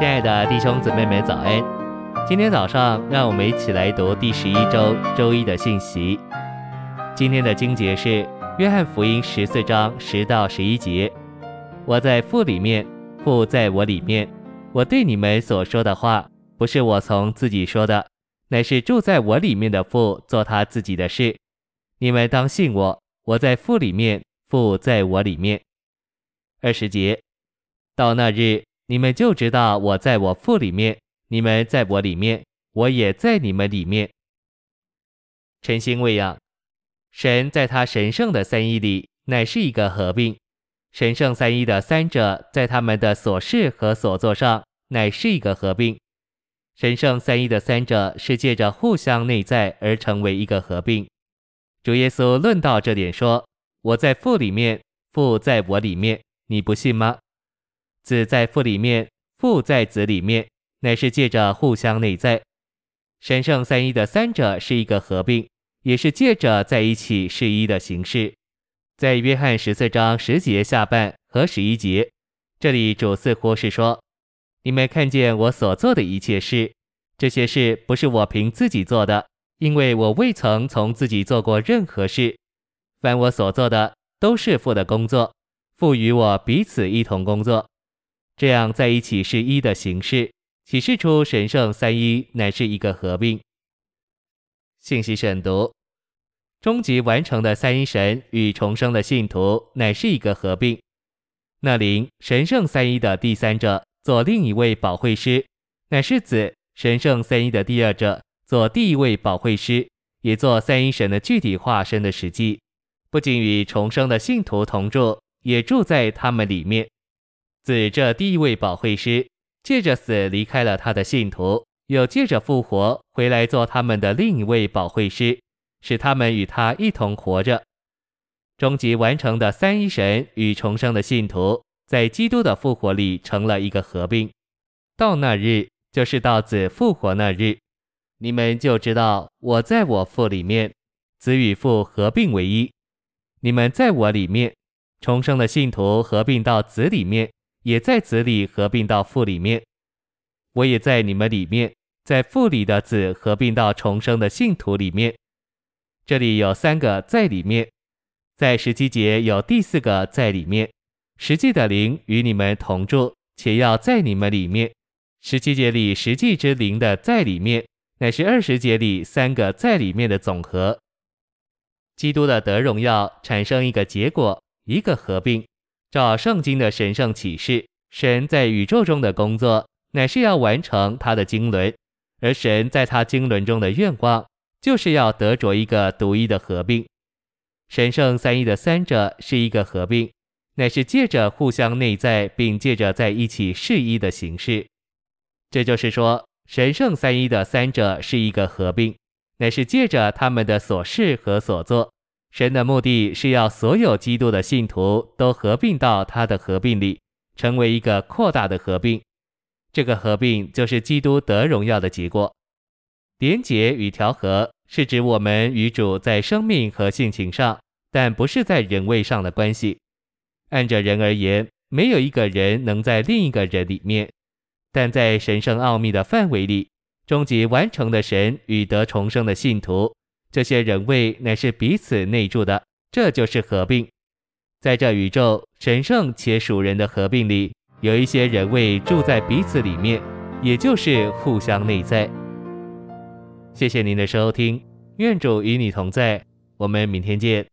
亲爱的弟兄姊妹们，早安！今天早上，让我们一起来读第十一周周一的信息。今天的经节是《约翰福音》十四章十到十一节。我在父里面，父在我里面。我对你们所说的话，不是我从自己说的，乃是住在我里面的父做他自己的事。你们当信我，我在父里面，父在我里面。二十节，到那日。你们就知道我在我父里面，你们在我里面，我也在你们里面。晨星喂养，神在他神圣的三一里，乃是一个合并；神圣三一的三者在他们的所事和所作上，乃是一个合并。神圣三一的三者是借着互相内在而成为一个合并。主耶稣论到这点说：“我在父里面，父在我里面，你不信吗？”子在父里面，父在子里面，乃是借着互相内在。神圣三一的三者是一个合并，也是借着在一起是一的形式。在约翰十四章十节下半和十一节，这里主似乎是说：你们看见我所做的一切事，这些事不是我凭自己做的，因为我未曾从自己做过任何事。凡我所做的，都是父的工作，父与我彼此一同工作。这样在一起是一的形式，启示出神圣三一乃是一个合并。信息审读：终极完成的三一神与重生的信徒乃是一个合并。那灵神圣三一的第三者做另一位保惠师，乃是子神圣三一的第二者做第一位保惠师，也做三一神的具体化身的实际。不仅与重生的信徒同住，也住在他们里面。子这第一位保惠师，借着死离开了他的信徒，又借着复活回来做他们的另一位保惠师，使他们与他一同活着。终极完成的三一神与重生的信徒，在基督的复活里成了一个合并。到那日，就是到子复活那日，你们就知道我在我父里面，子与父合并为一。你们在我里面，重生的信徒合并到子里面。也在子里合并到父里面，我也在你们里面，在父里的子合并到重生的信徒里面。这里有三个在里面，在十七节有第四个在里面。实际的灵与你们同住，且要在你们里面。十七节里实际之灵的在里面，乃是二十节里三个在里面的总和。基督的得荣耀产生一个结果，一个合并。照圣经的神圣启示，神在宇宙中的工作，乃是要完成他的经纶；而神在他经纶中的愿望，就是要得着一个独一的合并。神圣三一的三者是一个合并，乃是借着互相内在，并借着在一起是一的形式。这就是说，神圣三一的三者是一个合并，乃是借着他们的所事和所作。神的目的是要所有基督的信徒都合并到他的合并里，成为一个扩大的合并。这个合并就是基督得荣耀的结果。连结与调和是指我们与主在生命和性情上，但不是在人位上的关系。按着人而言，没有一个人能在另一个人里面，但在神圣奥秘的范围里，终极完成的神与得重生的信徒。这些人位乃是彼此内住的，这就是合并。在这宇宙神圣且属人的合并里，有一些人位住在彼此里面，也就是互相内在。谢谢您的收听，愿主与你同在，我们明天见。